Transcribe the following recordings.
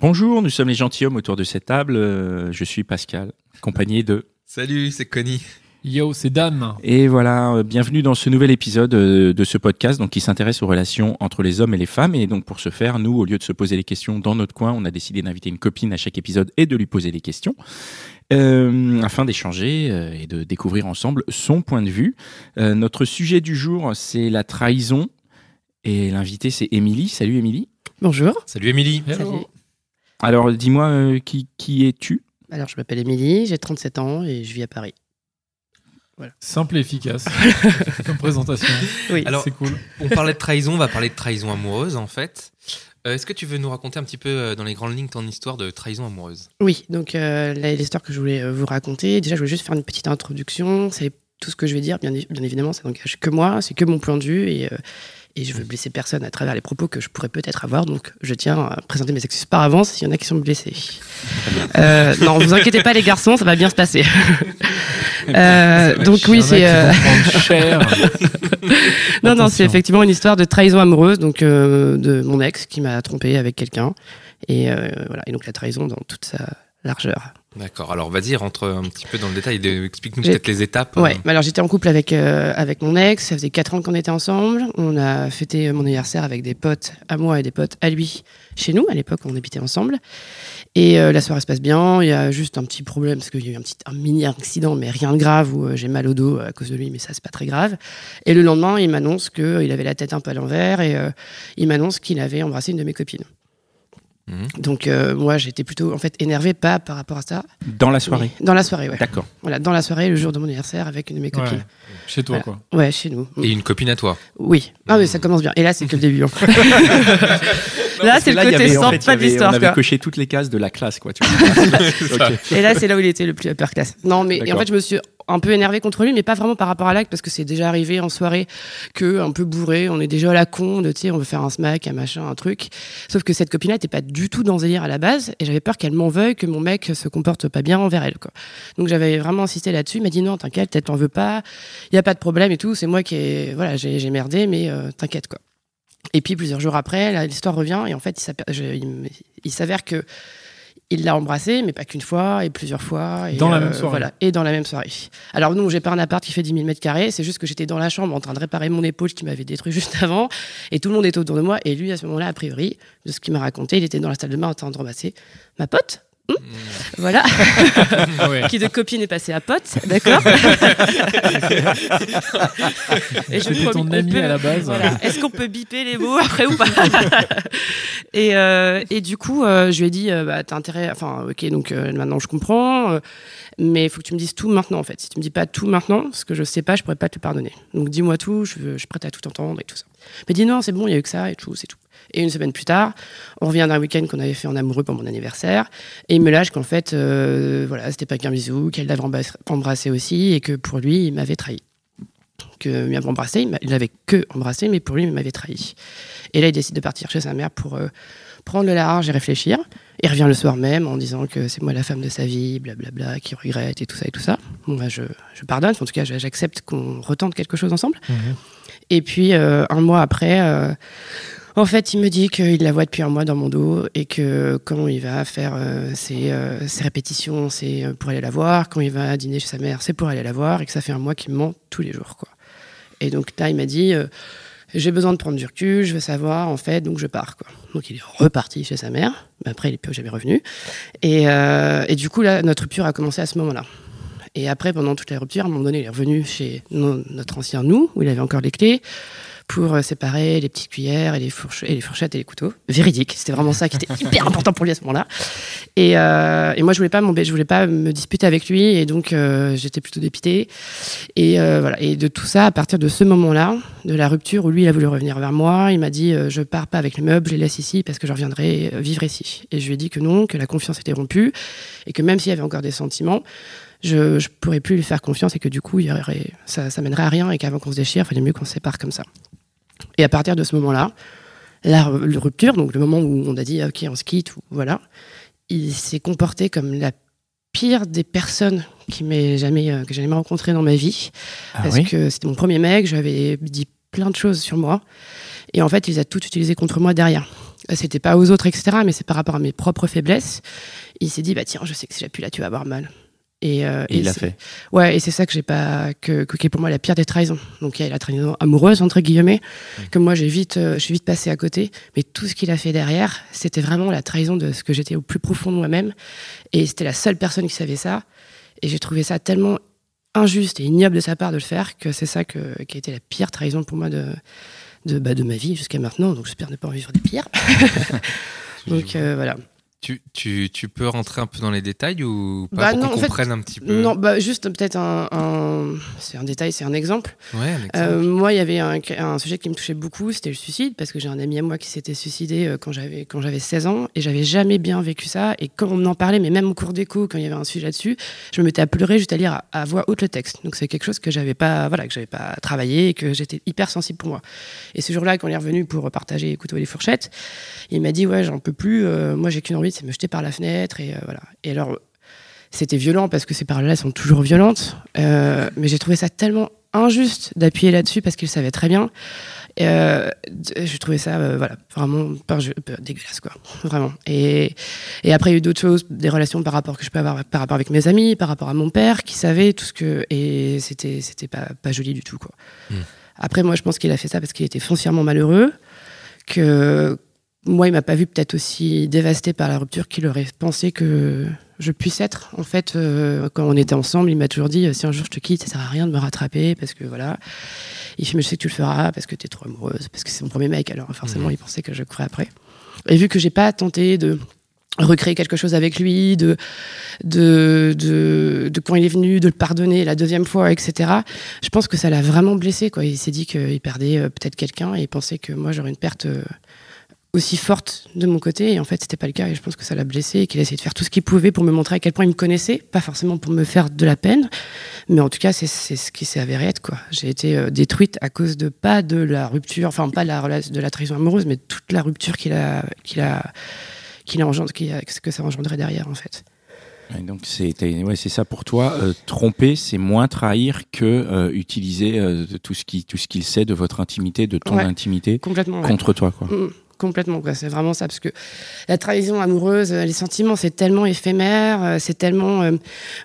Bonjour, nous sommes les gentilshommes autour de cette table. Euh, Je suis Pascal, accompagné de... Salut, c'est Connie. Yo, c'est Dan. Et voilà, euh, bienvenue dans ce nouvel épisode euh, de ce podcast donc, qui s'intéresse aux relations entre les hommes et les femmes. Et donc pour ce faire, nous, au lieu de se poser les questions dans notre coin, on a décidé d'inviter une copine à chaque épisode et de lui poser des questions. euh, afin d'échanger euh, et de découvrir ensemble son point de vue. Euh, notre sujet du jour, c'est la trahison. Et l'invité, c'est Émilie. Salut Émilie. Bonjour. Salut Émilie. Salut. Alors dis-moi, euh, qui, qui es-tu? Alors, je m'appelle Émilie, j'ai 37 ans et je vis à Paris. Simple et efficace comme présentation. Oui. Alors, c'est cool. on parlait de trahison, on va parler de trahison amoureuse en fait. Euh, Est-ce que tu veux nous raconter un petit peu euh, dans les grandes lignes ton histoire de trahison amoureuse? Oui, donc euh, l'histoire que je voulais euh, vous raconter, déjà, je voulais juste faire une petite introduction. C'est tout ce que je vais dire, bien, bien évidemment, ça n'engage que moi, c'est que mon point de vue et, euh, et je veux blesser personne à travers les propos que je pourrais peut-être avoir. Donc, je tiens à présenter mes excuses par avance s'il y en a qui sont blessés. Euh, non, vous inquiétez pas, les garçons, ça va bien se passer. Euh, donc, oui, c'est. euh. Non, non, c'est effectivement une histoire de trahison amoureuse, donc euh, de mon ex qui m'a trompé avec quelqu'un. Et euh, voilà, et donc la trahison dans toute sa largeur. D'accord, alors vas-y, rentre un petit peu dans le détail, explique-nous peut-être les étapes. Ouais, euh. mais alors j'étais en couple avec, euh, avec mon ex, ça faisait 4 ans qu'on était ensemble. On a fêté mon anniversaire avec des potes à moi et des potes à lui chez nous. À l'époque, on habitait ensemble. Et euh, la soirée se passe bien. Il y a juste un petit problème parce qu'il y a eu un petit un mini accident, mais rien de grave où j'ai mal au dos à cause de lui, mais ça c'est pas très grave. Et le lendemain, il m'annonce qu'il avait la tête un peu à l'envers et il m'annonce qu'il avait embrassé une de mes copines. Mhm. Donc euh, moi j'étais plutôt en fait énervée pas par rapport à ça. Dans la soirée. Dans la soirée, ouais. D'accord. Voilà, dans la soirée, le jour de mon anniversaire avec une de mes Ouais. copines. Chez toi, Voilà. quoi. Ouais, chez nous. Et une copine à toi. Oui. Ah mais ça commence bien. Et là, c'est que le début. hein. là, c'est le côté avait- en sans fait, il y pas d'histoire. On avait quoi. coché toutes les cases de la classe, quoi. Tu vois. Et là, c'est là où il était le plus upper class. Non, mais et en fait, je me suis un peu énervée contre lui, mais pas vraiment par rapport à l'acte, parce que c'est déjà arrivé en soirée que un peu bourré, on est déjà à la con, de on veut faire un smack, un machin, un truc. Sauf que cette copine-là était pas du tout dans à la base, et j'avais peur qu'elle m'en veuille, que mon mec se comporte pas bien envers elle, quoi. Donc j'avais vraiment insisté là-dessus. Il m'a dit non, t'inquiète, peut-être t'en veux pas, il y a pas de problème et tout. C'est moi qui ai, voilà, j'ai merdé, mais euh, t'inquiète, quoi. Et puis plusieurs jours après, l'histoire revient et en fait, je- il s'avère que il l'a embrassé, mais pas qu'une fois, et plusieurs fois. Et Dans la même soirée. Voilà, et dans la même soirée. Alors, non, j'ai pas un appart qui fait 10 000 mètres carrés, c'est juste que j'étais dans la chambre en train de réparer mon épaule qui m'avait détruit juste avant, et tout le monde était autour de moi, et lui, à ce moment-là, a priori, de ce qu'il m'a raconté, il était dans la salle de bain en train de ramasser ma pote. Hum voilà, Ouais. qui de copine est passée à pote, d'accord Et je promis- ton on ami peut- à la base. voilà. Est-ce qu'on peut biper les mots après ou pas et, euh, et du coup, euh, je lui ai dit, euh, bah, t'as intérêt, enfin, ok, donc euh, maintenant je comprends, euh, mais il faut que tu me dises tout maintenant en fait. Si tu me dis pas tout maintenant, ce que je sais pas, je pourrais pas te le pardonner. Donc dis-moi tout, je, veux- je suis prête à tout entendre et tout ça. Mais dis non, c'est bon, il y a eu que ça et tout, c'est tout. Et une semaine plus tard, on revient d'un week-end qu'on avait fait en amoureux pour mon anniversaire, et il me lâche qu'en fait, euh, voilà, c'était pas qu'un bisou, qu'elle l'avait embrassé- aussi, et que pour lui, il m'avait trahi. Que il m'avait embrassé, il l'avait que embrassé, mais pour lui, il m'avait trahi. Et là, il décide de partir chez sa mère pour euh, prendre le large et réfléchir. Il revient le soir même en disant que c'est moi la femme de sa vie, blablabla, qui regrette et tout ça et tout ça. Bon, bah, je, je pardonne, en tout cas, j'accepte qu'on retente quelque chose ensemble. Mhm. Et puis, euh, un mois après, euh, en fait, il me dit qu'il la voit depuis un mois dans mon dos et que quand il va faire euh, ses, euh, ses répétitions, c'est euh, pour aller la voir. Quand il va dîner chez sa mère, c'est pour aller la voir et que ça fait un mois qu'il me ment tous les jours. Et donc là, il m'a dit J'ai besoin de prendre du recul, je veux savoir, en fait, donc je pars. Donc il est reparti chez sa mère. Mais après, il est plus jamais revenu. Et, et du coup, là, notre rupture a commencé à ce moment-là. Et après, pendant toute la rupture, à un moment donné, il est revenu chez no- notre ancien nous, où il avait encore les clés, pour euh, séparer les petites cuillères et les, fourche- et les fourchettes et les couteaux. Véridique, c'était vraiment ça qui était hyper important pour lui à ce moment-là. Et, euh, et moi, je voulais pas je voulais pas me disputer avec lui, et donc euh, j'étais plutôt dépitée. Et euh, voilà. Et de tout ça, à partir de ce moment-là, de la rupture où lui, il a voulu revenir vers moi, il m'a dit je pars pas avec les meubles, je les laisse ici parce que je reviendrai vivre ici. Et je lui ai dit que non, que la confiance était rompue et que même s'il y avait encore des sentiments, je, je pourrais plus lui faire confiance et que du coup, il y aurait, ça, ça mènerait à rien et qu'avant qu'on se déchire, il fallait mieux qu'on se sépare comme ça. Et à partir de ce moment-là, la, ru- la rupture, donc le moment où on a dit ok, on se quitte, voilà, il s'est comporté comme la pire des personnes qui jamais euh, que j'ai jamais rencontré dans ma vie Ah parce oui que c'était mon premier mec, j'avais dit plein de choses sur moi. Et en fait, il les a toutes utilisées contre moi derrière. Euh, C'était pas aux autres, etc., mais c'est par rapport à mes propres faiblesses. Il s'est dit, bah tiens, je sais que si j'appuie là, tu vas avoir mal. Et, euh, Et il l'a c'est- fait. Ouais, et c'est ça que j'ai pas, que, que- qui est pour moi la pire des trahisons. Donc il y a la trahison amoureuse entre guillemets, que moi j'ai vite, euh, je suis vite passé à côté. Mais tout ce qu'il a fait derrière, c'était vraiment la trahison de ce que j'étais au plus profond de moi-même. Et c'était la seule personne qui savait ça. Et j'ai trouvé ça tellement injuste et ignoble de sa part de le faire que c'est ça que, qui a été la pire trahison pour moi de, de, bah, de ma vie jusqu'à maintenant. Donc j'espère ne pas en vivre des pires. Donc euh, voilà. Tu, tu, tu peux rentrer un peu dans les détails ou pas Bah pour qu'on fait, comprenne un petit peu Non, bah juste peut-être un, un- c'est un détail, c'est un exemple. Ouais, un exemple. Euh, moi, il y avait un, un sujet qui me touchait beaucoup, c'était le suicide, parce que j'ai un ami à moi qui s'était suicidé euh, quand j'avais quand j'avais 16 ans, et j'avais jamais bien vécu ça. Et quand on en parlait, mais même au cours d'écho, quand il y avait un sujet là-dessus, je me mettais à pleurer juste à lire à, à voix haute le texte. Donc c'est quelque chose que j'avais pas, voilà, que j'avais pas travaillé et que j'étais hyper sensible pour moi. Et ce jour-là, quand il est revenu pour partager les couteaux et les fourchettes, il m'a dit ouais, j'en peux plus. euh, moi, j'ai qu'une envie, c'est me jeter par la fenêtre et euh, voilà. Et alors c'était violent parce que ces paroles-là sont toujours violentes, euh, mais j'ai trouvé ça tellement injuste d'appuyer là-dessus parce qu'il savait très bien. Euh, je trouvais ça euh, voilà vraiment dégueulasse quoi vraiment et, et après il y a eu d'autres choses des relations par rapport que je peux avoir par rapport avec mes amis par rapport à mon père qui savait tout ce que et c'était c'était pas pas joli du tout quoi Hmm. après moi je pense qu'il a fait ça parce qu'il était foncièrement malheureux que moi, il m'a pas vu peut-être aussi dévasté par la rupture qu'il aurait pensé que je puisse être. En fait, euh, quand on était ensemble, il m'a toujours dit si un jour je te quitte, ça sert à rien de me rattraper parce que voilà. Il fait mais je sais que tu le feras parce que tu es trop amoureuse, parce que c'est mon premier mec. Alors forcément, il pensait que je courais après. Et vu que j'ai pas tenté de recréer quelque chose avec lui, de, de, de, de quand il est venu, de le pardonner la deuxième fois, etc. Je pense que ça l'a vraiment blessé. Quoi. Il s'est dit qu'il perdait euh, peut-être quelqu'un et il pensait que moi j'aurais une perte euh, aussi forte de mon côté. Et en fait, c'était pas le cas. Et je pense que ça l'a blessé et qu'il a essayé de faire tout ce qu'il pouvait pour me montrer à quel point il me connaissait. Pas forcément pour me faire de la peine, mais en tout cas, c'est ce qui s'est avéré être. quoi. J'ai été euh, détruite à cause de pas de la rupture, enfin pas de la, de la trahison amoureuse, mais toute la rupture qu'il a, qu'il a, qu'il a engendré, a- que ça a engendré derrière, en fait. Donc c'est ouais, c'est ça pour toi. euh, tromper, c'est moins trahir que euh, utiliser tout ce qui tout ce qu'il sait de votre intimité, de ton Ouais. intimité Complètement. ouais. contre toi, quoi. Mm, complètement. C'est vraiment ça, parce que la trahison amoureuse, euh, les sentiments, c'est tellement éphémère, euh, c'est tellement euh,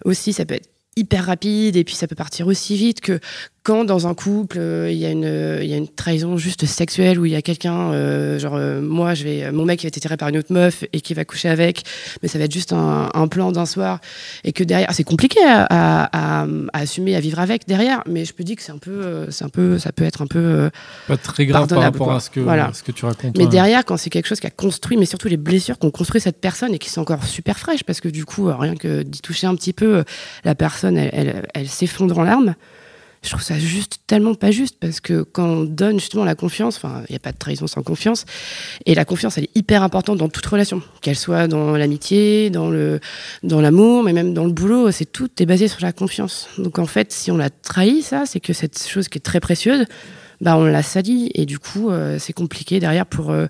aussi, ça peut être hyper rapide et puis ça peut partir aussi vite que quand dans un couple euh, il y a une euh, il y a une trahison juste sexuelle où il y a quelqu'un euh, genre euh, moi je vais mon mec qui va être tiré par une autre meuf et qui va coucher avec mais ça va être juste un, un plan d'un soir et que derrière c'est compliqué à, à, à- à assumer à vivre avec derrière mais je peux dire que c'est un peu euh, c'est un peu ça peut être un peu euh, Pas très grave par rapport quoi. à ce que, Voilà. ce que tu racontes. Mais derrière, quand c'est quelque chose qui a construit, mais surtout les blessures qu'ont construit cette personne et qui sont encore super fraîches, parce que du coup, rien que d'y toucher un petit peu, la personne, elle, elle, elle s'effondre en larmes. Je trouve ça juste tellement pas juste, parce que quand on donne justement la confiance, enfin, il n'y a pas de trahison sans confiance, et la confiance, elle est hyper importante dans toute relation, qu'elle soit dans l'amitié, dans dans l'amour, mais même dans le boulot, c'est tout est basé sur la confiance. Donc en fait, si on l'a trahi, ça, c'est que cette chose qui est très précieuse, bah on l'a sali et du coup euh, c'est compliqué derrière pour euh,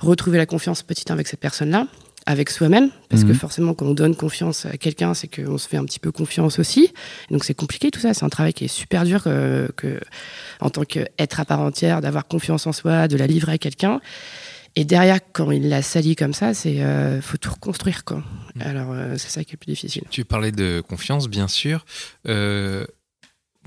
retrouver la confiance petit un avec cette personne-là, avec soi-même, parce que Mhm. forcément quand on donne confiance à quelqu'un, c'est qu'on se fait un petit peu confiance aussi. Et donc c'est compliqué tout ça, c'est un travail qui est super dur que, que en tant qu'être à part entière, d'avoir confiance en soi, de la livrer à quelqu'un. Et derrière, quand il l'a sali comme ça, c'est euh, faut tout reconstruire quoi. Alors euh, c'est ça qui est le plus difficile. Tu parlais de confiance, bien sûr. Euh,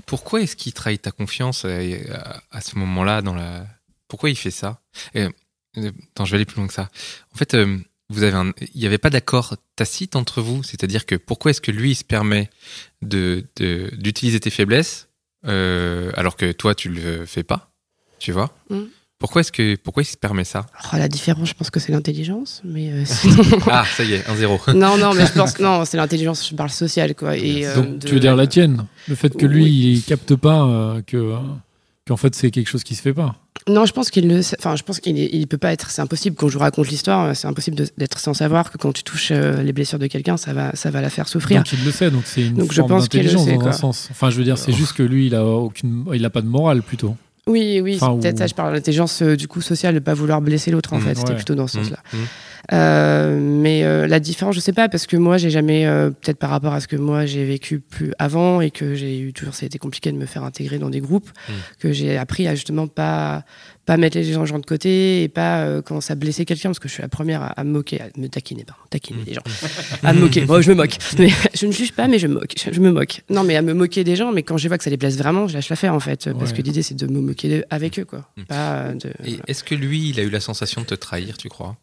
pourquoi est-ce qu'il trahit ta confiance à, à- à ce moment-là dans la... Pourquoi il fait ça? Euh, euh, Attends, je vais aller plus loin que ça. En fait, euh, vous avez un... il n'y avait pas d'accord tacite entre vous? C'est-à-dire que pourquoi est-ce que lui il se permet de de- d'utiliser tes faiblesses euh, alors que toi tu le fais pas? Tu vois? Mm. Pourquoi est-ce que pourquoi il se permet ça? Oh, la différence, je pense que c'est l'intelligence, mais euh, sinon- Ah, ça y est, 1-0. non, non, mais je pense non, c'est l'intelligence. Je parle sociale, quoi. Et euh, Donc, de- tu veux dire la tienne? Le fait que lui, Oui. il capte pas euh, que euh, qu'en fait c'est quelque chose qui se fait pas. Non, je pense qu'il le, enfin, je pense qu'il il peut pas être. C'est impossible quand je vous raconte l'histoire. C'est impossible d'être sans savoir que quand tu touches euh, les blessures de quelqu'un, ça va, ça va la faire souffrir. Donc il le sait, donc c'est une Donc, forme d'intelligence dans un sens. Enfin, je veux dire, c'est juste que lui, il a aucune, il a pas de morale plutôt. Oui, oui, Enfin, c'est peut-être ou- ça. Je parle d'intelligence euh, du coup sociale, de pas vouloir blesser l'autre. En Mm, fait, c'était ouais. plutôt dans ce Mm, sens-là. mm. Euh, mais euh, la différence, je sais pas, parce que moi, j'ai jamais, euh, peut-être par rapport à ce que moi j'ai vécu plus avant et que j'ai eu toujours, ça a été compliqué de me faire intégrer dans des groupes, Mm. que j'ai appris à justement pas pas mettre les gens de côté et pas euh, commencer à blesser quelqu'un parce que je suis la première à, à me moquer, à me taquiner, pardon, taquiner Mm. les gens, à me moquer. Bon, je me moque, mais je ne juge pas, mais je me moque, je, je me moque. Non, mais à me moquer des gens, mais quand je vois que ça les blesse vraiment, je lâche l'affaire en fait, parce que l'idée c'est de me moquer avec eux, quoi. Mm. Pas de. Et est-ce que lui, il a eu la sensation de te trahir, tu crois?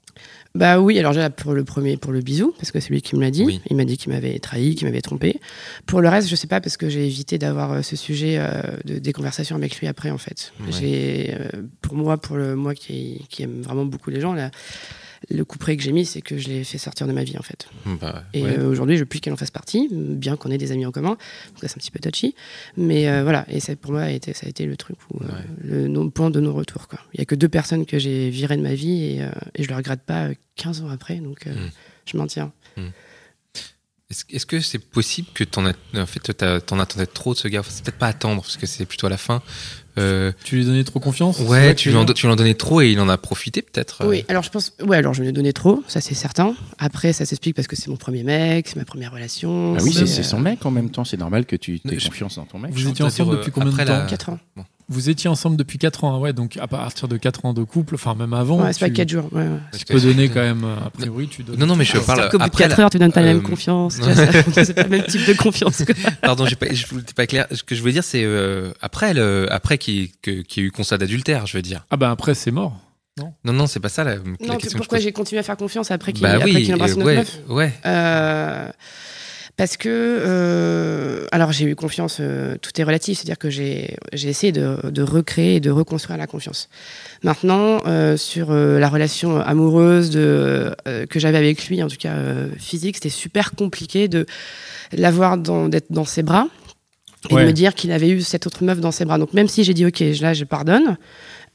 Bah oui, alors déjà pour le premier, pour le bisou, parce que c'est lui qui me l'a dit. Oui. Il m'a dit qu'il m'avait trahi, qu'il m'avait trompé. Pour le reste, je sais pas, parce que j'ai évité d'avoir euh, ce sujet euh, de, des conversations avec lui après, en fait. Ouais. J'ai, euh, pour moi, pour le moi qui, qui aime vraiment beaucoup les gens, là, le coup près que j'ai mis, c'est que je l'ai fait sortir de ma vie, en fait. bah, Et ouais. euh, aujourd'hui, je veux plus qu'elle en fasse partie, bien qu'on ait des amis en commun. Donc ça, c'est un petit peu touchy. Mais euh, voilà, et ça, pour moi, a été, ça a été le truc où, euh, le point de non-retour. Il y a que deux personnes que j'ai virées de ma vie et, euh, et je le regrette pas euh, 15 ans après. Donc euh, Mm. je m'en tiens. Est-ce est-ce que c'est possible que t'en, en fait, t'en attendais trop de ce gars? C'est peut-être pas attendre, parce que c'est plutôt à la fin. Euh, Tu lui donnais trop confiance? Ouais, tu lui, en, tu lui en donnais trop et il en a profité peut-être. euh. Oui, alors je pense. Ouais, alors je lui ai donné trop, ça c'est certain. Après, ça s'explique parce que c'est mon premier mec, c'est ma première relation. Ah oui, c'est euh, son mec en même temps. C'est normal que tu aies Je- confiance dans ton mec. Vous Je étiez ensemble depuis combien de temps? la- 4 ans. Vous étiez ensemble depuis 4 ans, ouais, donc à partir de 4 ans de couple, enfin même avant, Ouais, c'est pas tu 4 jours. Ouais, ouais. Parce tu peux donner quand même, euh, a priori, tu donnes. Non, non, mais je parle qu'au bout de après. 4 la- heures, tu donnes pas la même euh, confiance. tu vois, ça- c'est pas le même type de confiance. quoi. Pardon, pas, je voulais pas clair. Ce que je voulais dire, c'est euh, après, le, après qu'il qu'il y ait eu constat d'adultère, je veux dire. Ah bah après, c'est mort. Non, non, c'est pas ça la, la Non, question. je pourquoi j'ai continué à faire confiance après qu'il Bah oui, qu'il embrasse euh, notre ouais, meuf ouais. Euh, parce que, euh, alors j'ai eu confiance, euh, tout est relatif, c'est-à-dire que j'ai j'ai essayé de, de recréer et de reconstruire la confiance. Maintenant, euh, sur euh, la relation amoureuse de, euh, que j'avais avec lui, en tout cas euh, physique, c'était super compliqué de l'avoir, dans- d'être dans ses bras et Ouais. de me dire qu'il avait eu cette autre meuf dans ses bras. Donc même si j'ai dit ok, là je pardonne,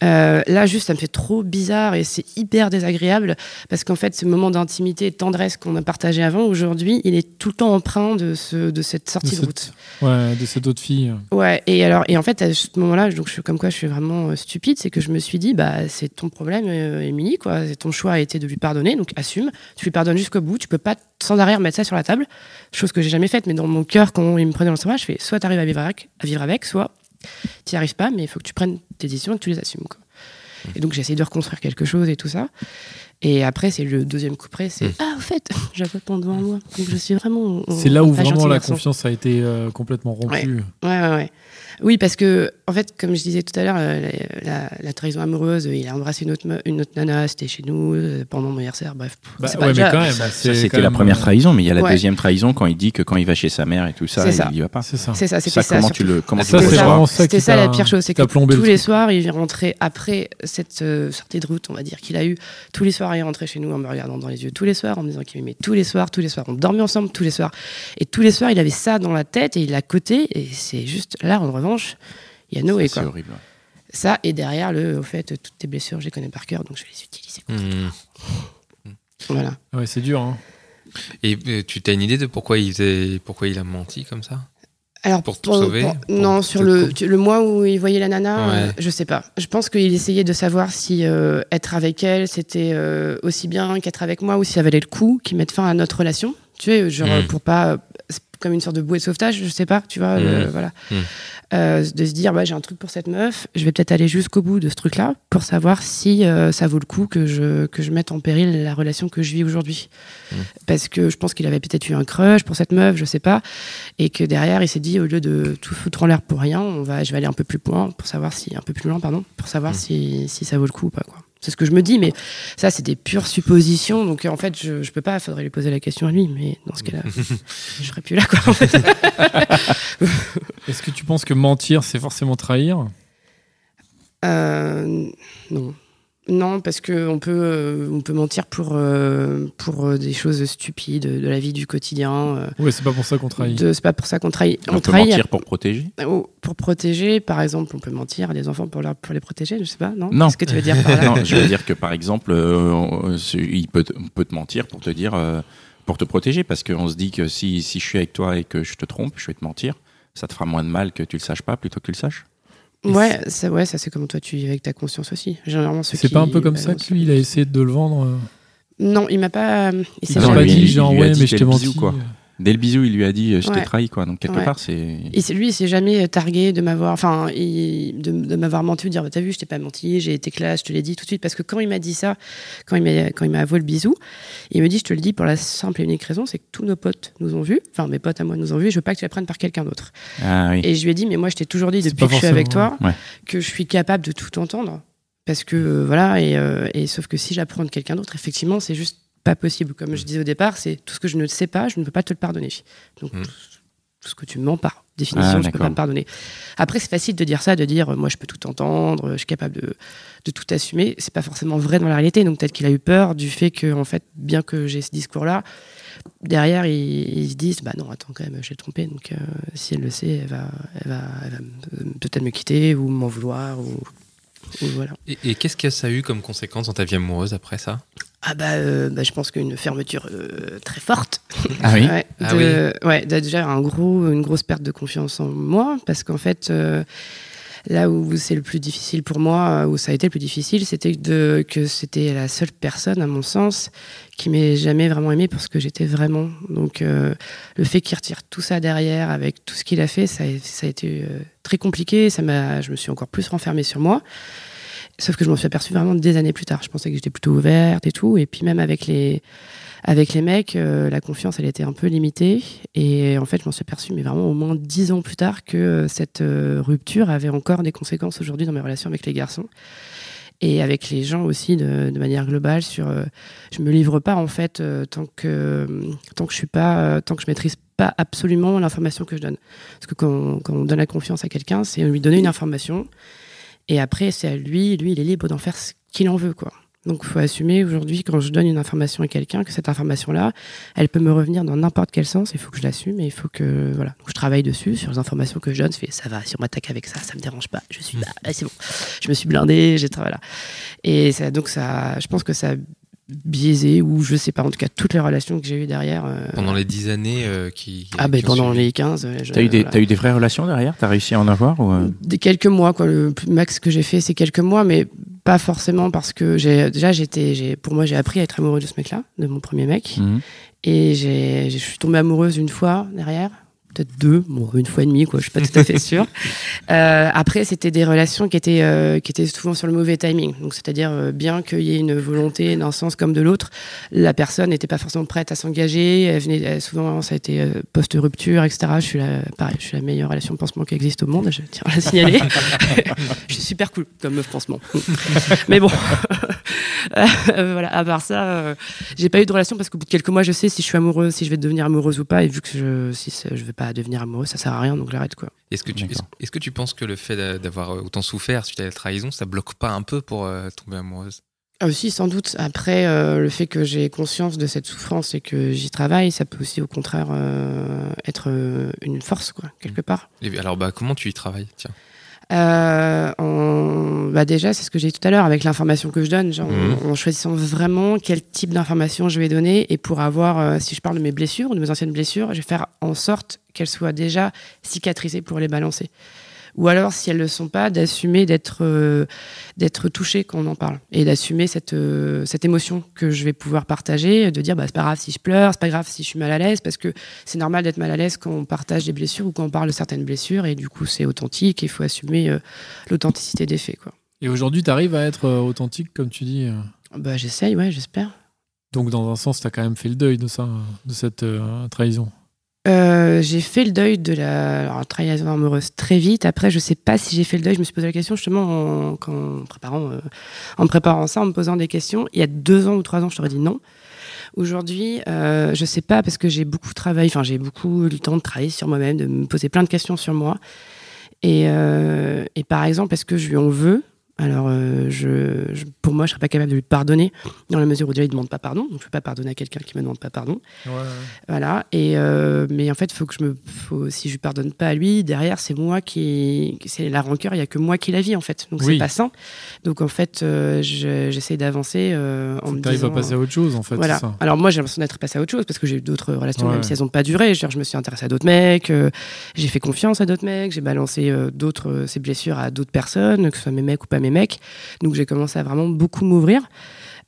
euh, là juste ça me fait trop bizarre et c'est hyper désagréable parce qu'en fait ce moment d'intimité et de tendresse qu'on a partagé avant, aujourd'hui il est tout le temps empreint de, ce, de cette sortie De route. Ouais, de cette autre fille. Ouais, et alors et en fait à ce moment-là, donc je suis comme quoi je suis vraiment euh, stupide, c'est que je me suis dit bah c'est ton problème euh, Émilie quoi, C'est ton choix a été de lui pardonner, donc assume, tu lui pardonnes jusqu'au bout, tu peux pas sans arrêt remettre ça sur la table, chose que j'ai jamais faite, mais dans mon cœur quand il me prenait dans le bras, je fais soit t'arrives à vivre avec, à vivre avec, soit t'y arrives pas, mais il faut que tu prennes tes décisions et que tu les assumes. Et donc j'ai essayé de reconstruire quelque chose et tout ça. Et après, c'est le deuxième coup près, c'est Mm. Ah, au fait, j'avais pas devant moi. Donc je suis vraiment. C'est là où vraiment la garçon. confiance a été euh, complètement rompue. Ouais, ouais, ouais. Oui, parce que, en fait, comme je disais tout à l'heure, euh, la, la- la trahison amoureuse, il a embrassé une autre, me- une autre nana, c'était chez nous, euh, pendant mon anniversaire, bref. Bah, c'est ouais, pas mais déjà- quand même, Ça, c'est c'était la première trahison, mais il y a la Ouais. deuxième trahison quand il dit que quand il va chez sa mère et tout ça, C'est ça. il y va pas. C'est ça. C'est ça, c'était Ça, comment tu le comment c'est C'était ça la pire chose, c'est que tous les soirs, il rentrait après cette sortie de route, on va dire qu'il a eu. Tous les soirs, il rentrait chez nous en me regardant dans les yeux tous les soirs, en me disant qu'il m'aimait tous les soirs, tous les soirs. On dormait ensemble tous les soirs. Et tous les soirs, il avait ça dans la tête et il l'a coté. Et c'est juste là, en revanche, il y a Noé, C'est horrible. Ça, et derrière, le, au fait, toutes tes blessures, je les connais par cœur, donc je vais les utiliser. Hmm. Voilà. Ouais, c'est dur. Hein. Et euh, tu as une idée de pourquoi il, faisait, pourquoi il a menti comme ça? Alors, Pour te sauver, pour Non, sur le, le mois où il voyait la nana, Ouais. euh, je sais pas. Je pense qu'il essayait de savoir si euh, être avec elle, c'était euh, aussi bien qu'être avec moi ou si ça valait le coup qu'il mette fin à notre relation. Tu sais, genre, Mm. pour pas. Comme une sorte de bouée de sauvetage, je sais pas, tu vois, euh, Mm. voilà. Mm. Euh, de se dire, bah, j'ai un truc pour cette meuf, je vais peut-être aller jusqu'au bout de ce truc-là pour savoir si euh, ça vaut le coup que je, que je mette en péril la relation que je vis aujourd'hui. Mm. Parce que je pense qu'il avait peut-être eu un crush pour cette meuf, je sais pas, et que derrière, il s'est dit, au lieu de tout foutre en l'air pour rien, on va, je vais aller un peu plus loin pour savoir si, un peu plus loin, pardon, pour savoir si, si ça vaut le coup ou pas, quoi. C'est ce que je me dis, mais ça, c'est des pures suppositions. Donc, en fait, je, je peux pas, faudrait lui poser la question à lui, mais dans ce cas-là, je serais plus là, quoi. en fait. Est-ce que tu penses que mentir, c'est forcément trahir? Euh, non. Non, parce que on peut, euh, on peut mentir pour, euh, pour euh, des choses stupides de la vie du quotidien. euh, Ouais, c'est pas pour ça qu'on trahit. c'est pas pour ça qu'on trahit. On, peut trahit mentir pour protéger Oh, pour protéger, par exemple, on peut mentir à des enfants pour, leur- pour les protéger, je sais pas, non? Non. Qu'est-ce que tu veux dire par là? Non, je veux dire que par exemple, euh, on- il peut, te- on peut te mentir pour te dire, euh, pour te protéger, parce qu'on se dit que si, si je suis avec toi et que je te trompe, je vais te mentir, ça te fera moins de mal que tu le saches pas plutôt que tu le saches. Ouais, ça, ouais, ça c'est comme toi tu vis avec ta conscience aussi. Généralement, C'est pas un peu comme ça que lui, il a essayé de le vendre euh, Non, il m'a pas. Il Il s'est pas dit, genre, ouais, mais je t'ai menti. quoi. Dès le bisou, il lui a dit, euh, je t'ai trahi, quoi. Donc quelque Ouais. part, c'est. Et c'est lui, il s'est jamais targué de m'avoir, enfin, il- de, de m'avoir menti ou de dire, bah, t'as vu, je t'ai pas menti, j'ai été classe, je te l'ai dit tout de suite. Parce que quand il m'a dit ça, quand il m'a, quand il m'a avoué le bisou, il me dit, je te le dis pour la simple et unique raison, c'est que tous nos potes nous ont vus, enfin, mes potes à moi nous ont vus, je veux pas que tu la prennes par quelqu'un d'autre. Ah oui. Et je lui ai dit, mais moi, je t'ai toujours dit depuis que je suis avec toi, ouais. que je suis capable de tout entendre. Parce que, euh, voilà, et, euh, et sauf que si j'apprends de quelqu'un d'autre, effectivement, c'est juste pas possible. Comme je disais au départ, c'est tout ce que je ne sais pas, je ne peux pas te le pardonner. Donc, Mm. tout, ce que tu mens par définition, Ah, je peux d'accord. pas me pardonner. Après, c'est facile de dire ça, de dire, euh, moi, je peux tout entendre, euh, je suis capable de, de tout assumer. C'est pas forcément vrai dans la réalité. Donc, peut-être qu'il a eu peur du fait que, en fait, bien que j'ai ce discours-là, derrière, ils, ils se disent, bah non, attends, quand même, je l'ai trompé. Donc, euh, si elle le sait, elle va, elle va, elle va me- peut-être me quitter ou m'en vouloir. Ou, ou voilà. Et, et qu'est-ce que ça a eu comme conséquence dans ta vie amoureuse après ça? Ah bah, euh, bah, je pense qu'une fermeture euh, très forte. Ah oui. Ouais, Ah de- ouais, déjà un gros, une grosse perte de confiance en moi, parce qu'en fait, euh, là où c'est le plus difficile pour moi, où ça a été le plus difficile, c'était de, que c'était la seule personne, à mon sens, qui m'ait jamais vraiment aimé pour ce que j'étais vraiment. Donc, le fait qu'il retire tout ça derrière, avec tout ce qu'il a fait, ça, a- ça a été très compliqué. Ça m'a, je me suis encore plus renfermée sur moi. Sauf que je m'en suis aperçue vraiment des années plus tard. Je pensais que j'étais plutôt ouverte et tout. Et puis même avec les, avec les mecs, euh, la confiance, elle était un peu limitée. Et en fait, je m'en suis aperçue, mais vraiment au moins dix ans plus tard, que euh, cette euh, rupture avait encore des conséquences aujourd'hui dans mes relations avec les garçons. Et avec les gens aussi, de, manière globale, sur, euh, je me livre pas en fait tant que tant que je suis pas, tant que je maîtrise pas absolument l'information que je donne. Parce que quand, quand on donne la confiance à quelqu'un, c'est lui donner une information, et après c'est à lui, lui il est libre d'en faire ce qu'il en veut, quoi. Donc, il faut assumer aujourd'hui, quand je donne une information à quelqu'un, que cette information-là, elle peut me revenir dans n'importe quel sens. Il faut que je l'assume et il faut que, voilà. Donc, je travaille dessus, sur les informations que je donne. Je fais, ça va, si on m'attaque avec ça, ça me dérange pas. Je suis là, ah, c'est bon. Je me suis blindé, j'ai travaillé là. Et ça, donc, ça, je pense que ça biaisé, ou je sais pas, en tout cas, toutes les relations que j'ai eues derrière. euh, pendant les dix années euh, qui, ah, ben, ont pendant suivi les 15. euh, je- T'as eu, des, voilà. t'as eu des vraies relations derrière? T'as réussi à en avoir ou, euh? Des quelques mois, quoi. Le max que j'ai fait, c'est quelques mois, mais pas forcément parce que j'ai déjà j'étais, j'ai, pour moi, j'ai appris à être amoureux de ce mec-là, de mon premier mec, Mhm. et j'ai, je suis tombée amoureuse une fois derrière, peut-être deux, bon, une fois et demie, quoi. Je suis pas tout à fait sûre. Euh, après, c'était des relations qui étaient, euh, qui étaient souvent sur le mauvais timing. Donc, c'est-à-dire euh, bien qu'il y ait une volonté d'un sens comme de l'autre, la personne n'était pas forcément prête à s'engager. Elle venait, elle- souvent, ça a été euh, post-rupture, etc. Je suis la, pareil, je suis la meilleure relation de pansement qui existe au monde. Je tiens à la signaler. je suis super cool comme meuf pansement. Mais bon, voilà. À part ça, euh, j'ai pas eu de relation parce qu'au bout de quelques mois, je sais si je suis amoureuse, si je vais devenir amoureuse ou pas. Et vu que je, si je vais pas devenir amoureuse, ça sert à rien, donc j'arrête quoi. Est-ce que, tu, est-ce, que tu penses que le fait d'a- d'avoir euh, autant souffert suite à la trahison, ça bloque pas un peu pour euh, tomber amoureuse? Ah, aussi, sans doute. Après, euh, le fait que j'ai conscience de cette souffrance et que j'y travaille, ça peut aussi, au contraire, euh, être euh, une force, quoi, quelque part. Et Alors, bah, comment tu y travailles? Tiens. Euh, en- bah déjà, c'est ce que j'ai dit tout à l'heure avec l'information que je donne, genre, Mhm. en, en choisissant vraiment quel type d'information je vais donner et pour avoir, euh, si je parle de mes blessures, de mes anciennes blessures, je vais faire en sorte qu'elles soient déjà cicatrisées pour les balancer. Ou alors, si elles ne le sont pas, d'assumer d'être euh, d'être touché quand on en parle et d'assumer cette, euh, cette émotion que je vais pouvoir partager, de dire bah, c'est pas grave si je pleure, c'est pas grave si je suis mal à l'aise, parce que c'est normal d'être mal à l'aise quand on partage des blessures ou quand on parle de certaines blessures, et du coup c'est authentique et il faut assumer euh, l'authenticité des faits. Quoi. Et aujourd'hui, tu arrives à être authentique, comme tu dis. Bah, J'essaye, ouais, j'espère. Donc, dans un sens, tu as quand même fait le deuil de ça, de cette trahison. Euh, j'ai fait le deuil de la trahison amoureuse très vite. Après, je sais pas si j'ai fait le deuil. Je me suis posé la question justement en, en préparant, euh, en préparant ça, en me posant des questions. Il y a deux ans ou trois ans, je t'aurais dit non. Aujourd'hui, euh, je sais pas parce que j'ai beaucoup travaillé. Enfin, j'ai beaucoup eu le temps de travailler sur moi-même, de me poser plein de questions sur moi. Et, euh, et par exemple, est-ce que je lui en veux? Alors, euh, je, je- pour moi, je serais pas capable de lui pardonner dans la mesure où déjà il demande pas pardon. Donc, je peux pas pardonner à quelqu'un qui me demande pas pardon. Voilà. Et euh, mais en fait, faut que je me, faut, si je lui pardonne pas à lui, derrière, c'est moi qui, c'est la rancœur. Il y a que moi qui la vis en fait. Donc Oui. c'est pas sain. Donc en fait, euh, je- j'essaie d'avancer en me disant. à passer à autre chose, en fait. Voilà. ça. Alors moi, j'ai l'impression d'être passé à autre chose parce que j'ai eu d'autres relations, Ouais. même si elles n'ont pas duré. Je, je me suis intéressée à d'autres mecs, j'ai fait confiance à d'autres mecs, j'ai balancé d'autres ces blessures à d'autres personnes, que ce soit mes mecs ou pas mes mecs. Donc j'ai commencé à vraiment beaucoup m'ouvrir.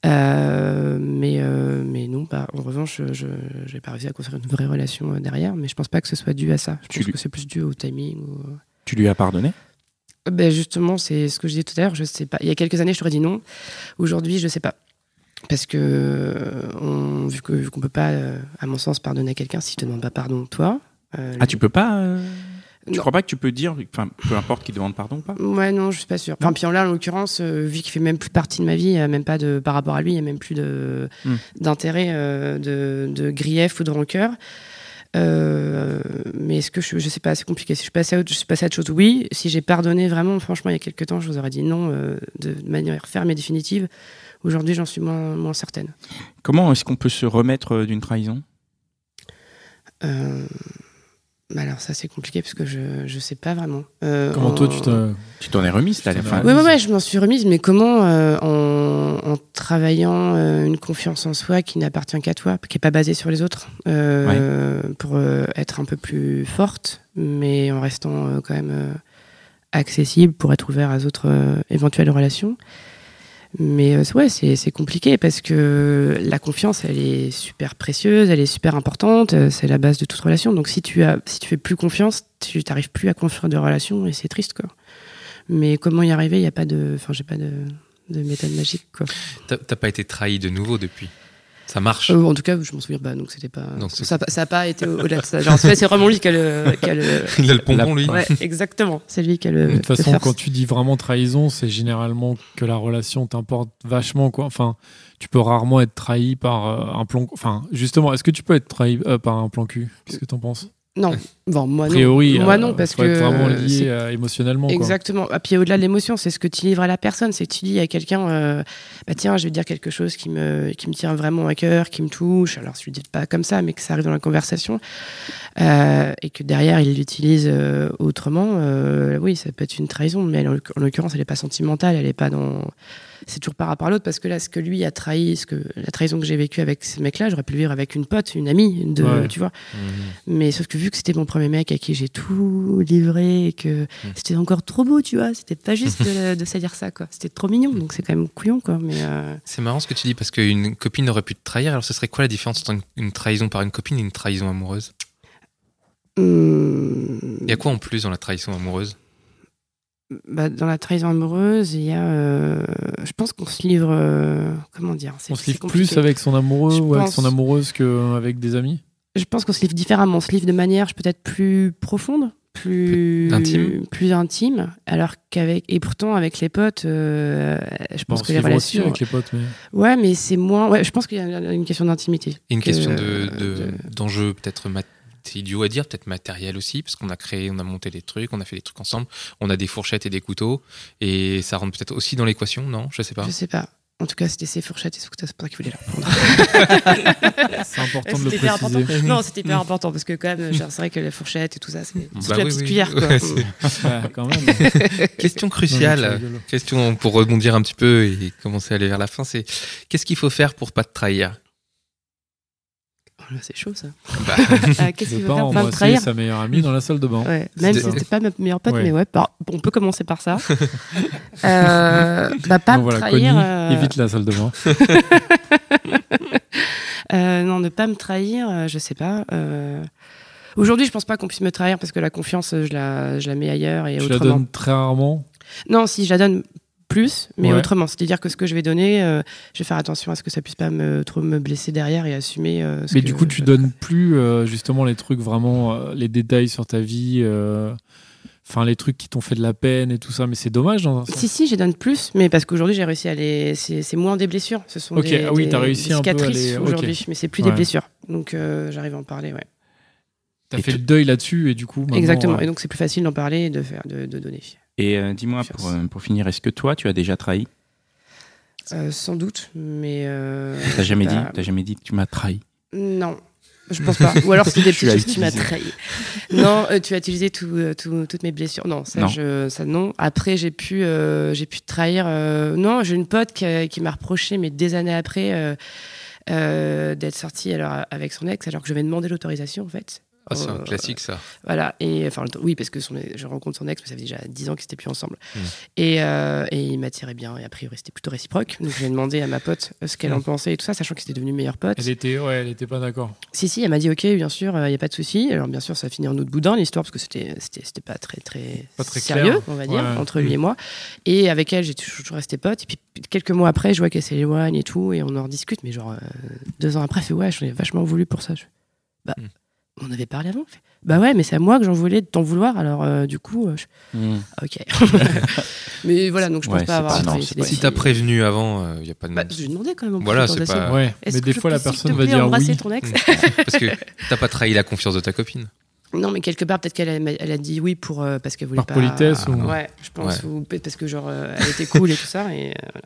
Euh, mais, euh, mais non, bah, en revanche, je n'ai pas réussi à construire une vraie relation euh, derrière, mais je pense pas que ce soit dû à ça. Je Tu pense lui- que c'est plus dû au timing. ou- Tu lui as pardonné? Ben justement, c'est ce que je disais tout à l'heure. Je sais pas. Il y a quelques années, je t'aurais dit non. Aujourd'hui, je sais pas. Parce que on, vu qu'on peut pas, à mon sens, pardonner à quelqu'un si tu te demande pas pardon toi. euh, Ah, tu peux pas Tu Non. crois pas que tu peux dire, enfin, peu importe qui demande pardon ou pas? Ouais, non, je suis pas sûre. Enfin, puis là, en l'occurrence, euh, vu qu'il fait même plus partie de ma vie, même pas de, par rapport à lui, il y a même plus de Hmm. d'intérêt, euh, de, de grief ou de rancœur. Euh, mais est-ce que je, je sais pas, c'est compliqué. Si je suis passée à autre, je suis passée à autre chose, oui. Si j'ai pardonné vraiment, franchement, il y a quelques temps, je vous aurais dit non de manière ferme et définitive. Aujourd'hui, j'en suis moins, moins certaine. Comment est-ce qu'on peut se remettre d'une trahison? Bah alors ça, c'est compliqué parce que je, je sais pas vraiment. Euh, Comment en- toi, tu t'en. Tu t'en es remise, là, à la fin. Oui, ouais, ouais, je m'en suis remise, mais comment euh, en, en travaillant euh, une confiance en soi qui n'appartient qu'à toi, qui n'est pas basée sur les autres, euh, pour euh, être un peu plus forte, mais en restant euh, quand même euh, accessible pour être ouvert à d'autres euh, éventuelles relations. Mais euh, ouais, c'est compliqué parce que la confiance, elle est super précieuse, elle est super importante, euh, c'est la base de toute relation. Donc si tu as, si tu fais plus confiance, tu n'arrives plus à construire de relations et c'est triste quoi. Mais comment y arriver? Il n'y a pas de, enfin j'ai pas de, de méthode magique quoi. T'as pas été trahi de nouveau depuis? Ça marche. Euh, en tout cas, je m'en souviens pas, donc c'était pas, Donc, ça n'a pas été au- au-delà de ça. Genre, c'est c'est vraiment lui qui a le, qui a le- Il a le pompon, lui. ouais, exactement, c'est lui qui a le. De toute façon, quand tu dis vraiment trahison, c'est généralement que la relation t'importe vachement, quoi. Enfin, tu peux rarement être trahi par euh, un plan. Enfin, justement, est-ce que tu peux être trahi euh, par un plan cul? Qu'est-ce que t'en penses? Non, bon, moi non. priori, moi euh, non, parce faut que être vraiment lié euh, émotionnellement, quoi. Exactement. Et puis au-delà de l'émotion, c'est ce que tu livres à la personne. C'est que tu dis à quelqu'un, euh, bah tiens, je vais dire quelque chose qui me, qui me tient vraiment à cœur, qui me touche. Alors je lui dis pas comme ça, mais que ça arrive dans la conversation euh, et que derrière il l'utilise euh, autrement. euh, oui, ça peut être une trahison, mais en l'occur- en l'occurrence, elle est pas sentimentale, elle est pas dans. C'est toujours par rapport à l'autre parce que là, ce que lui a trahi, ce que la trahison que j'ai vécue avec ce mec-là, j'aurais pu le vivre avec une pote, une amie, de, Ouais. tu vois. Mhm. Mais sauf que vu que c'était mon premier mec à qui j'ai tout livré et que c'était encore trop beau, tu vois, c'était pas juste de, de se dire ça, quoi. C'était trop mignon, donc c'est quand même couillon, quoi. Mais euh, C'est marrant ce que tu dis parce qu'une copine aurait pu te trahir. Alors, ce serait quoi la différence entre une- une trahison par une copine et une trahison amoureuse? Hum, Il y a quoi en plus dans la trahison amoureuse? Bah, dans la trahison amoureuse, il y a, euh, je pense qu'on se livre, euh, comment dire, On se livre compliqué. plus avec son amoureux Je ou avec pense. son amoureuse qu'avec des amis? Je pense qu'on se livre différemment. On se livre de manière peut-être plus profonde, plus Plus intime. plus intime. Alors qu'avec et pourtant avec les potes, euh, je Bon, pense on que se les livre aussi relations. avec les potes, mais. Ouais, mais c'est moins. Ouais, je pense qu'il y a une question d'intimité. Une que- question de, de- de- d'enjeu peut-être mat- c'est idiot à dire, peut-être matériel aussi, parce qu'on a créé, on a monté des trucs, on a fait des trucs ensemble, on a des fourchettes et des couteaux, et ça rentre peut-être aussi dans l'équation, non? Je sais pas. Je sais pas. En tout cas, c'était ses fourchettes et ses couteaux, c'est pour ça qu'il voulait la prendre. C'est important de le préciser. important. Non, c'était hyper important parce que quand même, c'est vrai que la fourchette et tout ça, c'est Bah la oui, petite oui. cuillère. Quoi. Ouais, c'est- Ouais, quand même. Question cruciale, question pour rebondir un petit peu et commencer à aller vers la fin, c'est qu'est-ce qu'il faut faire pour pas te trahir? Oh c'est chaud ça. Bah, Ah, Qu'est-ce qu'il veut pas faire trahir sa meilleure amie dans la salle de bain. Ouais, même si c'était pas ma meilleure pote, Ouais. mais ouais, bah, on peut commencer par ça. euh, bah, pas Donc me voilà, trahir. Connie, euh, évite la salle de bain. Euh, non, ne pas me trahir, euh, je sais pas. euh, Aujourd'hui, je pense pas qu'on puisse me trahir parce que la confiance, euh, je la, je la mets ailleurs et Tu la autrement. donnes très rarement? Non, si je la donne plus, mais Ouais. autrement. C'est-à-dire que ce que je vais donner, euh, je vais faire attention à ce que ça puisse pas me, trop me blesser derrière et assumer. euh, ce Mais que du coup, tu donnes plus euh, justement les trucs vraiment, euh, les détails sur ta vie, euh, enfin les trucs qui t'ont fait de la peine et tout ça. Mais c'est dommage dans un sens. Si, si, je donne plus, mais parce qu'aujourd'hui, j'ai réussi à les. C'est c'est moins des blessures. Ce sont Ok, des, ah oui, des- t'as réussi des un peu à cicatrices les- aujourd'hui, mais c'est plus Ouais. des blessures. Donc, euh, j'arrive à en parler, ouais. T'as Et fait tu- le deuil là-dessus et du coup. Exactement. euh, Et donc, c'est plus facile d'en parler et de, faire, de, de donner. Et euh, dis-moi, pour, euh, pour finir, est-ce que toi, tu as déjà trahi? Euh, sans doute, mais. T'as jamais dit, jamais dit que tu m'as trahi? Non, je pense pas. Ou alors c'était des petites choses qui utilisé. trahi. Non, euh, tu as utilisé tout, euh, tout- toutes mes blessures. Non, ça, Non. Je, ça non. Après, j'ai pu, euh, j'ai pu te trahir. non, j'ai une pote qui, qui m'a reproché, mais des années après, d'être sortie alors, avec son ex, alors que je vais demander l'autorisation en fait. Ah, c'est un Euh, classique ça. Voilà, et enfin, oui, parce que son, je rencontre son ex, mais ça fait déjà 10 ans qu'ils n'étaient plus ensemble. Mm. Et, euh, et il m'attirait bien, et a priori, c'était plutôt réciproque. Donc, j'ai demandé à ma pote ce qu'elle Mm. en pensait et tout ça, sachant qu'ils étaient devenus meilleurs potes. Elle était, ouais, elle était pas d'accord. Si, si, elle m'a dit ok, bien sûr, il n'y a pas de souci. Alors, bien sûr, ça a fini en autre boudin, l'histoire, parce que c'était c'était c'était pas très, très, Pas très sérieux, clair. on va dire, Ouais. entre lui et moi. Et avec elle, j'ai toujours resté pote. Et puis, quelques mois après, je vois qu'elle s'éloigne et tout, et on en rediscute. Mais genre, euh, deux ans après, elle fait ouais, j'en ai vachement voulu pour ça. Je bah. On avait parlé avant. Bah ouais, mais c'est à moi que j'en voulais de t'en vouloir. Alors, euh, du coup, euh, je- ok. mais voilà, donc je pense Ouais, pas avoir. non, pas- Si t'as prévenu avant, il n'y a pas de. Bah, j'ai demandé quand même. en Voilà, c'est pas- Ouais, Est-ce mais que des je fois la personne va dire embrasser oui. ton ex Parce que t'as pas trahi la confiance de ta copine. Non, mais quelque part, peut-être qu'elle a, elle a dit oui pour, euh, parce qu'elle voulait Par pas. politesse ou- Ouais, je pense. Ouais. Ou peut-être parce que, genre, euh, elle était cool et tout ça. Et, euh,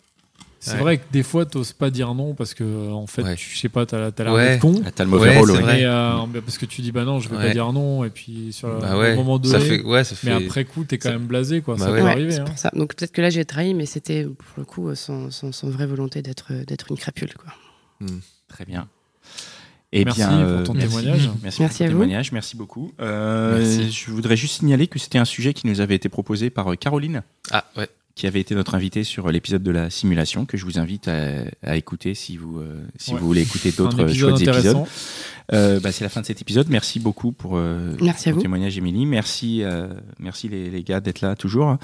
C'est Ouais. vrai que des fois, t'oses pas dire non parce que, en fait, Ouais. tu, je sais pas, t'as t'as l'air Ouais. con. Ah, T'as le mauvais Ouais, rôle, vrai. Euh, parce que tu dis bah non, je vais Ouais. pas dire non. Et puis sur le, Bah moment donné, Ça fait, ouais, ça fait. mais après coup, t'es quand ça- même blasé quoi. Bah ça ouais. peut arriver. hein. pour ça. Donc peut-être que là, j'ai trahi, mais c'était pour le coup euh, sans, sans, sans vraie volonté d'être d'être une crapule. Quoi. Très bien. Et Merci bien, pour euh, ton merci. témoignage. Merci, Merci pour à ton vous. témoignage, merci beaucoup. Euh, Merci. Je voudrais juste signaler que c'était un sujet qui nous avait été proposé par euh, Caroline, Ah ouais. Qui avait été notre invitée sur l'épisode de la simulation, que je vous invite à, à écouter si vous, euh, si Ouais. vous voulez écouter d'autres épisode chouettes épisodes. Euh, bah, c'est la fin de cet épisode. Merci beaucoup pour euh, Merci ton témoignage, Émilie. Merci, euh, merci les, les gars d'être là toujours.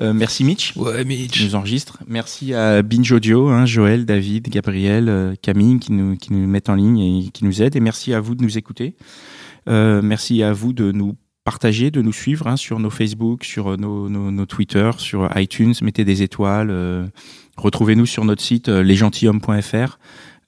Euh, merci Mitch. Ouais, qui Mitch. nous enregistre. Merci à Binge Audio, hein, Joël, David, Gabriel, euh, Camille qui nous, qui nous mettent en ligne et qui nous aident. Et merci à vous de nous écouter. Euh, merci à vous de nous partager, de nous suivre hein, sur nos Facebook, sur nos, nos, nos Twitter, sur iTunes. Mettez des étoiles. euh, Retrouvez-nous sur notre site euh, lesgentilhommes.fr.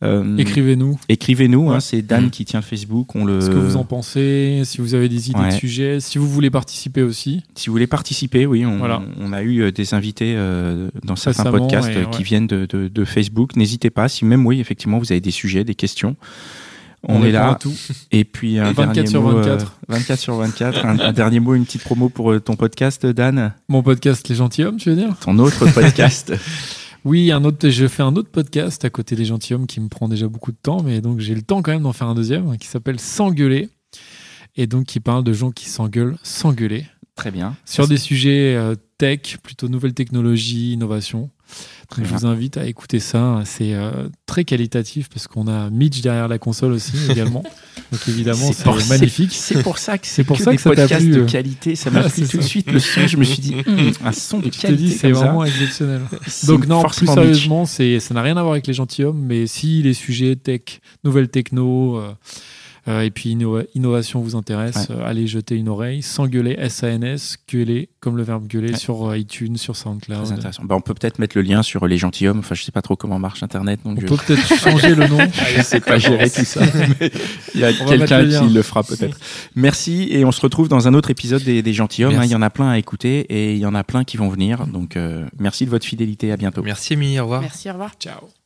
Euh, Écrivez-nous Écrivez-nous, hein, c'est Dan qui tient le Facebook. On le... ce que vous en pensez, si vous avez des idées Ouais. de sujets, si vous voulez participer aussi. Si vous voulez participer, oui, on, Voilà. on a eu euh, des invités euh, dans certains Récemment, podcasts et euh, ouais. qui viennent de, de- de Facebook. N'hésitez pas, si même oui, effectivement, vous avez des sujets, des questions. On, est à là. tout. Et puis un 24 dernier sur mot, 24. euh, 24 sur 24. un, un dernier mot, une petite promo pour euh, ton podcast, Dan? Mon podcast Les Gentilhommes, tu veux dire? Ton autre podcast. Oui, un autre, je fais un autre podcast à côté des gentilshommes qui me prend déjà beaucoup de temps, mais donc j'ai le temps quand même d'en faire un deuxième qui s'appelle S'engueuler et donc qui parle de gens qui s'engueulent, s'engueuler Très bien. sur des sujets euh, tech, plutôt nouvelles technologies, innovation. Très je bien. vous invite à écouter ça. C'est euh, très qualitatif parce qu'on a Mitch derrière la console aussi également. Donc évidemment, c'est magnifique. C'est pour ça que C'est pour que ça des que ça t'a podcasts plu, de euh. qualité. Ça m'a Ah, c'est tout de suite le son. Je me suis dit, Hum, un son de Je te qualité dis, c'est ça. vraiment exceptionnel. Donc non, plus sérieusement, c'est ça n'a rien à voir avec les gentilshommes, mais si les sujets tech, nouvelles techno euh, et puis inno- innovation vous intéressent, euh, allez jeter une oreille. S'engueuler, S-A-N-S, gueuler comme le verbe gueuler Ouais. sur euh, iTunes, sur Très SoundCloud. intéressant. Bah, on peut peut-être mettre le lien sur les gentilshommes. Enfin, je sais pas trop comment marche Internet, donc On je, peut peut-être changer le nom. je sais pas gérer tout ça. mais il y a quelqu'un qui le fera peut-être. Merci et on se retrouve dans un autre épisode des, des gentilshommes. hein. Il y en a plein à écouter et il y en a plein qui vont venir. Donc euh, merci de votre fidélité. À bientôt. Merci, Émilie. Au revoir. Merci, au revoir. Ciao.